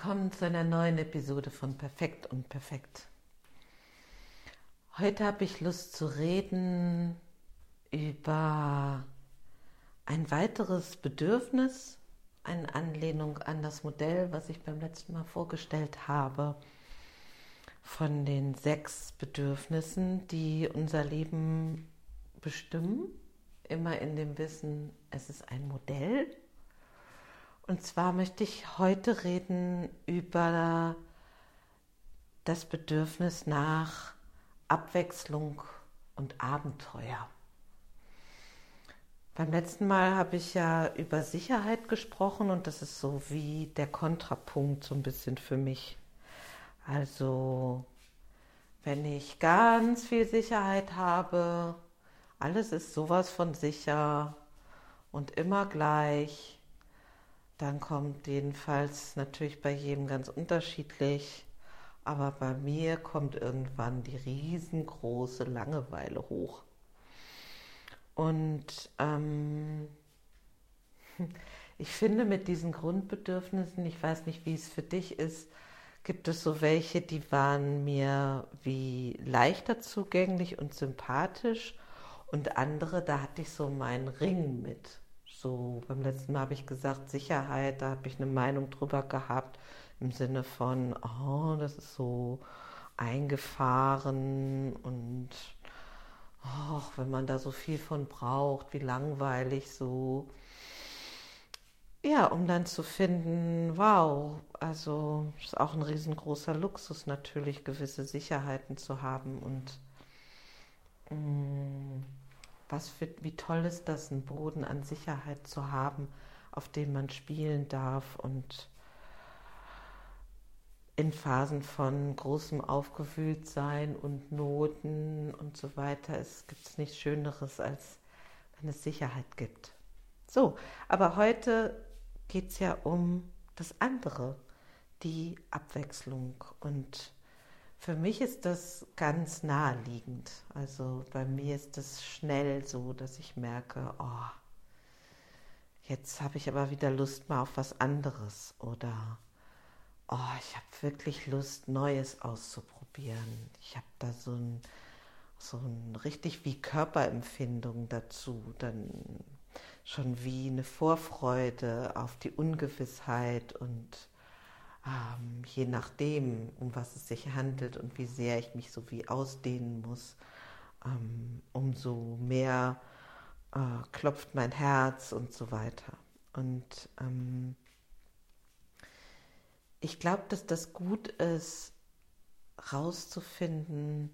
Willkommen zu einer neuen Episode von Perfekt und Perfekt. Heute habe ich Lust zu reden über ein weiteres Bedürfnis, eine Anlehnung an das Modell, was ich beim letzten Mal vorgestellt habe, von den sechs Bedürfnissen, die unser Leben bestimmen, immer in dem Wissen, es ist ein Modell und zwar möchte ich heute reden über das Bedürfnis nach Abwechslung und Abenteuer. Beim letzten Mal habe ich ja über Sicherheit gesprochen und das ist so wie der Kontrapunkt so ein bisschen für mich. Also wenn ich ganz viel Sicherheit habe, alles ist sowas von sicher und immer gleich, dann kommt jedenfalls natürlich bei jedem ganz unterschiedlich, aber bei mir kommt irgendwann die riesengroße Langeweile hoch. Und ähm, ich finde mit diesen Grundbedürfnissen, ich weiß nicht, wie es für dich ist, gibt es so welche, die waren mir wie leichter zugänglich und sympathisch und andere, da hatte ich so meinen Ring mit so beim letzten Mal habe ich gesagt, Sicherheit, da habe ich eine Meinung drüber gehabt, im Sinne von, oh, das ist so eingefahren und oh, wenn man da so viel von braucht, wie langweilig so. Ja, um dann zu finden, wow, also ist auch ein riesengroßer Luxus natürlich, gewisse Sicherheiten zu haben und mh, mm, was für, wie toll ist das, einen Boden an Sicherheit zu haben, auf dem man spielen darf und in Phasen von großem Aufgewühltsein und Noten und so weiter. Es gibt nichts Schöneres, als wenn es Sicherheit gibt. So, aber heute geht es ja um das andere, die Abwechslung und für mich ist das ganz naheliegend. Also bei mir ist es schnell so, dass ich merke, oh, jetzt habe ich aber wieder Lust mal auf was anderes oder oh, ich habe wirklich Lust, Neues auszuprobieren. Ich habe da so ein, so ein richtig wie Körperempfindung dazu, dann schon wie eine Vorfreude auf die Ungewissheit und ähm, je nachdem, um was es sich handelt und wie sehr ich mich so wie ausdehnen muss, ähm, umso mehr äh, klopft mein Herz und so weiter. Und ähm, ich glaube, dass das gut ist, rauszufinden,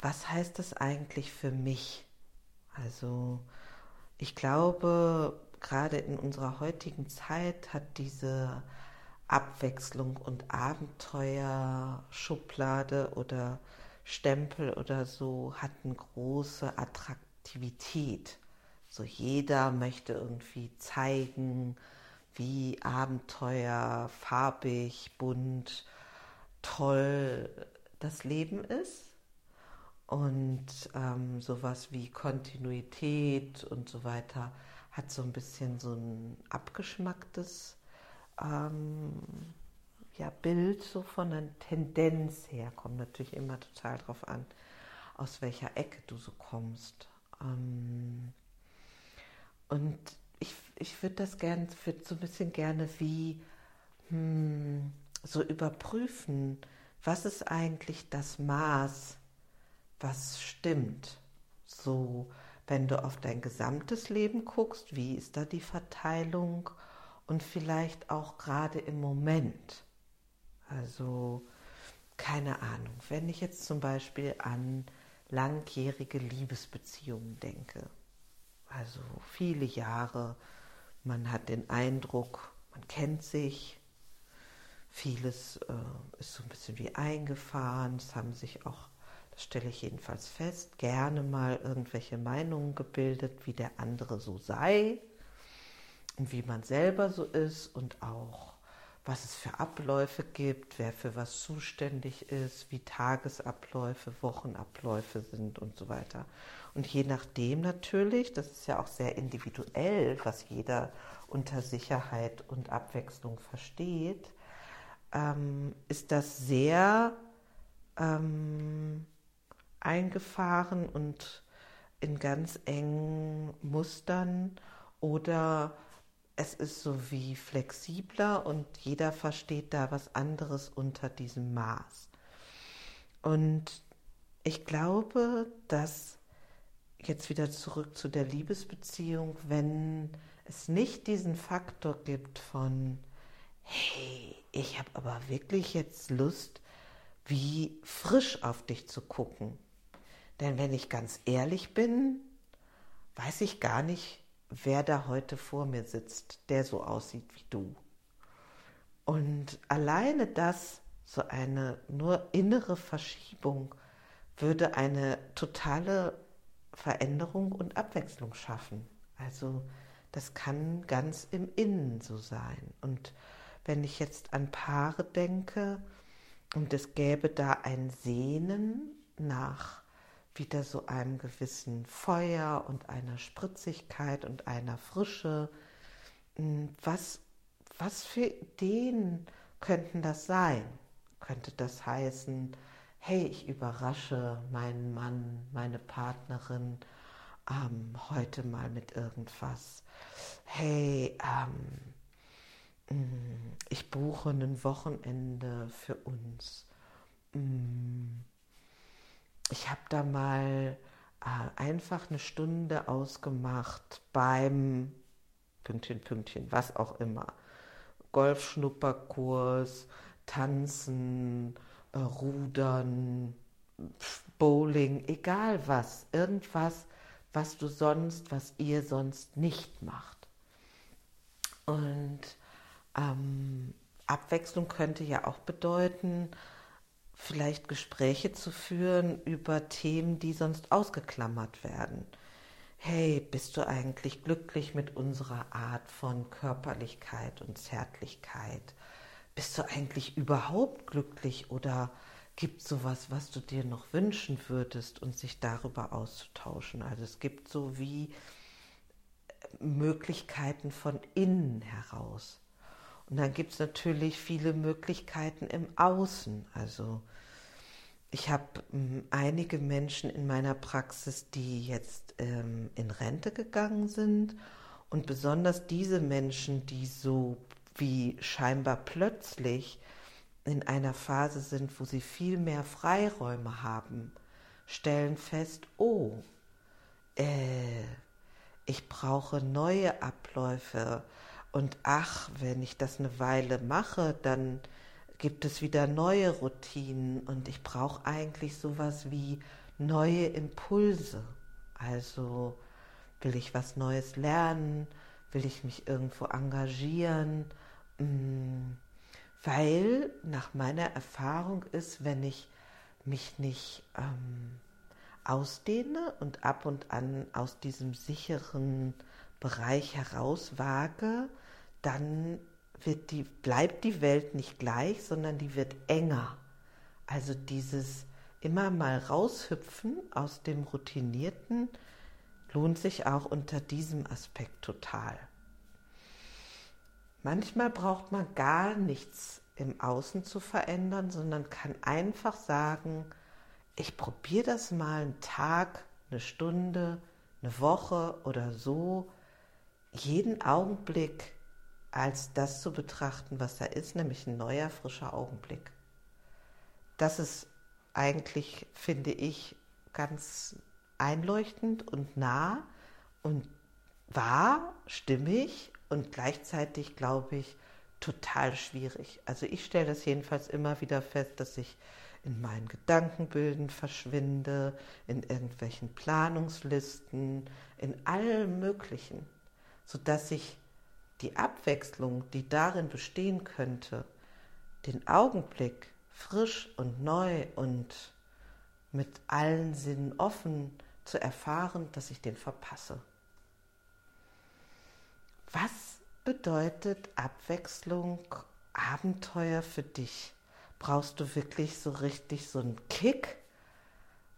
was heißt das eigentlich für mich? Also ich glaube, gerade in unserer heutigen Zeit hat diese Abwechslung und Abenteuer, Schublade oder Stempel oder so hat eine große Attraktivität. So jeder möchte irgendwie zeigen, wie Abenteuer, farbig, bunt, toll das Leben ist. Und ähm, sowas wie Kontinuität und so weiter hat so ein bisschen so ein abgeschmacktes ähm, ja, Bild so von der Tendenz her, kommt natürlich immer total drauf an, aus welcher Ecke du so kommst. Ähm, und ich, ich würde das gerne, würde so ein bisschen gerne wie hm, so überprüfen, was ist eigentlich das Maß, was stimmt. So, wenn du auf dein gesamtes Leben guckst, wie ist da die Verteilung? Und vielleicht auch gerade im Moment. Also keine Ahnung, wenn ich jetzt zum Beispiel an langjährige Liebesbeziehungen denke, also viele Jahre, man hat den Eindruck, man kennt sich, vieles äh, ist so ein bisschen wie eingefahren, es haben sich auch, das stelle ich jedenfalls fest, gerne mal irgendwelche Meinungen gebildet, wie der andere so sei und wie man selber so ist und auch was es für Abläufe gibt, wer für was zuständig ist, wie Tagesabläufe, Wochenabläufe sind und so weiter. Und je nachdem natürlich, das ist ja auch sehr individuell, was jeder unter Sicherheit und Abwechslung versteht, ähm, ist das sehr ähm, eingefahren und in ganz engen Mustern oder es ist so wie flexibler und jeder versteht da was anderes unter diesem Maß. Und ich glaube, dass jetzt wieder zurück zu der Liebesbeziehung, wenn es nicht diesen Faktor gibt von, hey, ich habe aber wirklich jetzt Lust, wie frisch auf dich zu gucken. Denn wenn ich ganz ehrlich bin, weiß ich gar nicht, wer da heute vor mir sitzt, der so aussieht wie du. Und alleine das, so eine nur innere Verschiebung, würde eine totale Veränderung und Abwechslung schaffen. Also das kann ganz im Innen so sein. Und wenn ich jetzt an Paare denke und es gäbe da ein Sehnen nach wieder so einem gewissen Feuer und einer Spritzigkeit und einer Frische. Hm, was, was für Ideen könnten das sein? Könnte das heißen, hey, ich überrasche meinen Mann, meine Partnerin ähm, heute mal mit irgendwas. Hey, ähm, hm, ich buche ein Wochenende für uns. Hm, ich habe da mal äh, einfach eine Stunde ausgemacht beim Pünktchen, Pünktchen, was auch immer. Golfschnupperkurs, Tanzen, äh, Rudern, Bowling, egal was, irgendwas, was du sonst, was ihr sonst nicht macht. Und ähm, Abwechslung könnte ja auch bedeuten, vielleicht Gespräche zu führen über Themen, die sonst ausgeklammert werden. Hey, bist du eigentlich glücklich mit unserer Art von Körperlichkeit und Zärtlichkeit? Bist du eigentlich überhaupt glücklich oder gibt es sowas, was du dir noch wünschen würdest und sich darüber auszutauschen? Also es gibt so wie Möglichkeiten von innen heraus. Und dann gibt es natürlich viele Möglichkeiten im Außen. Also ich habe ähm, einige Menschen in meiner Praxis, die jetzt ähm, in Rente gegangen sind. Und besonders diese Menschen, die so wie scheinbar plötzlich in einer Phase sind, wo sie viel mehr Freiräume haben, stellen fest, oh, äh, ich brauche neue Abläufe, und ach, wenn ich das eine Weile mache, dann gibt es wieder neue Routinen und ich brauche eigentlich sowas wie neue Impulse. Also will ich was Neues lernen, will ich mich irgendwo engagieren, mm, weil nach meiner Erfahrung ist, wenn ich mich nicht ähm, ausdehne und ab und an aus diesem sicheren Bereich herauswage, dann wird die, bleibt die Welt nicht gleich, sondern die wird enger. Also dieses immer mal raushüpfen aus dem Routinierten lohnt sich auch unter diesem Aspekt total. Manchmal braucht man gar nichts im Außen zu verändern, sondern kann einfach sagen, ich probiere das mal einen Tag, eine Stunde, eine Woche oder so, jeden Augenblick als das zu betrachten, was er ist, nämlich ein neuer, frischer Augenblick. Das ist eigentlich, finde ich, ganz einleuchtend und nah und wahr, stimmig und gleichzeitig, glaube ich, total schwierig. Also ich stelle das jedenfalls immer wieder fest, dass ich in meinen Gedankenbilden verschwinde, in irgendwelchen Planungslisten, in allem Möglichen sodass ich die Abwechslung, die darin bestehen könnte, den Augenblick frisch und neu und mit allen Sinnen offen zu erfahren, dass ich den verpasse. Was bedeutet Abwechslung Abenteuer für dich? Brauchst du wirklich so richtig so einen Kick?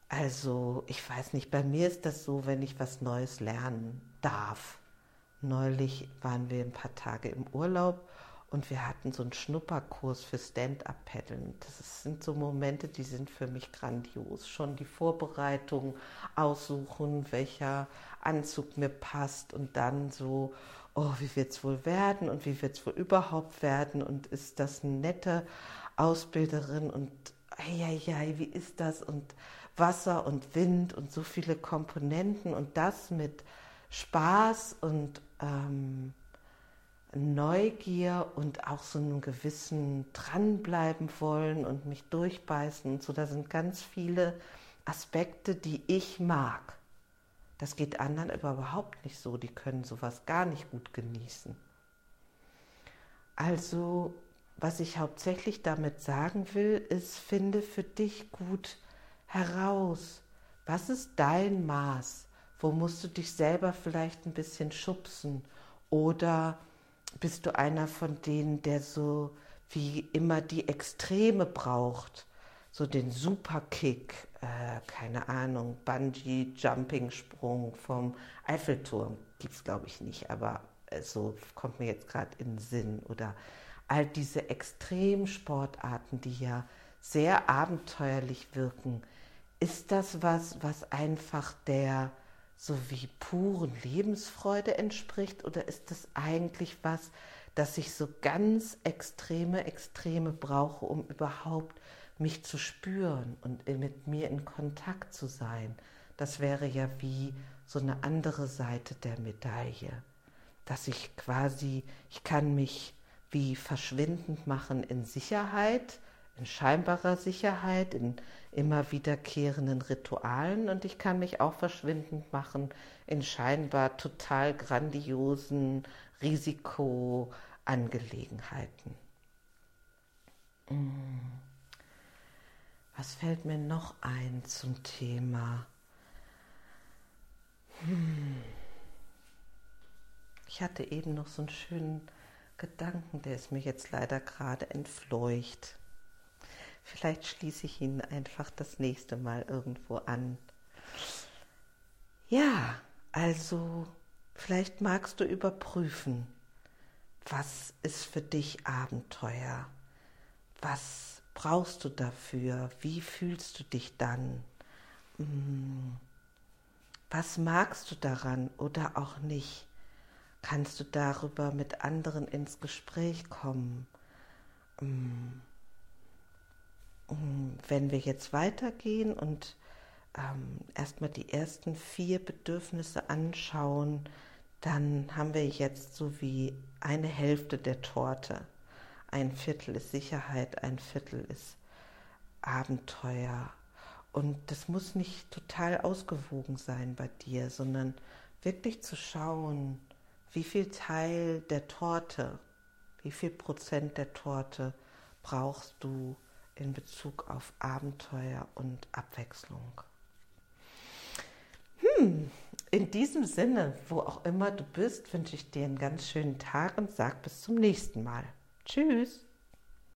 Also, ich weiß nicht, bei mir ist das so, wenn ich was Neues lernen darf. Neulich waren wir ein paar Tage im Urlaub und wir hatten so einen Schnupperkurs für Stand-up-Paddeln. Das sind so Momente, die sind für mich grandios. Schon die Vorbereitung, aussuchen, welcher Anzug mir passt und dann so, oh, wie wird es wohl werden und wie wird es wohl überhaupt werden und ist das eine nette Ausbilderin und ja, ja, wie ist das und Wasser und Wind und so viele Komponenten und das mit Spaß und ähm, Neugier und auch so einem gewissen dranbleiben wollen und mich durchbeißen und so. Da sind ganz viele Aspekte, die ich mag. Das geht anderen aber überhaupt nicht so. Die können sowas gar nicht gut genießen. Also, was ich hauptsächlich damit sagen will, ist, finde für dich gut heraus, was ist dein Maß? Wo musst du dich selber vielleicht ein bisschen schubsen? Oder bist du einer von denen, der so wie immer die Extreme braucht? So den Superkick, äh, keine Ahnung, Bungee-Jumping-Sprung vom Eiffelturm. Gibt es, glaube ich, nicht, aber äh, so kommt mir jetzt gerade in den Sinn. Oder all diese Extremsportarten, die ja sehr abenteuerlich wirken. Ist das was, was einfach der so wie puren Lebensfreude entspricht oder ist das eigentlich was, dass ich so ganz extreme Extreme brauche, um überhaupt mich zu spüren und mit mir in Kontakt zu sein? Das wäre ja wie so eine andere Seite der Medaille, dass ich quasi, ich kann mich wie verschwindend machen in Sicherheit, in scheinbarer Sicherheit, in immer wiederkehrenden Ritualen und ich kann mich auch verschwindend machen in scheinbar total grandiosen Risikoangelegenheiten. Was fällt mir noch ein zum Thema? Hm. Ich hatte eben noch so einen schönen Gedanken, der ist mir jetzt leider gerade entfleucht. Vielleicht schließe ich ihn einfach das nächste Mal irgendwo an. Ja, also vielleicht magst du überprüfen, was ist für dich Abenteuer? Was brauchst du dafür? Wie fühlst du dich dann? Hm, was magst du daran oder auch nicht? Kannst du darüber mit anderen ins Gespräch kommen? Hm, wenn wir jetzt weitergehen und ähm, erstmal die ersten vier Bedürfnisse anschauen, dann haben wir jetzt so wie eine Hälfte der Torte. Ein Viertel ist Sicherheit, ein Viertel ist Abenteuer. Und das muss nicht total ausgewogen sein bei dir, sondern wirklich zu schauen, wie viel Teil der Torte, wie viel Prozent der Torte brauchst du in Bezug auf Abenteuer und Abwechslung. Hm, in diesem Sinne, wo auch immer du bist, wünsche ich dir einen ganz schönen Tag und sag bis zum nächsten Mal. Tschüss.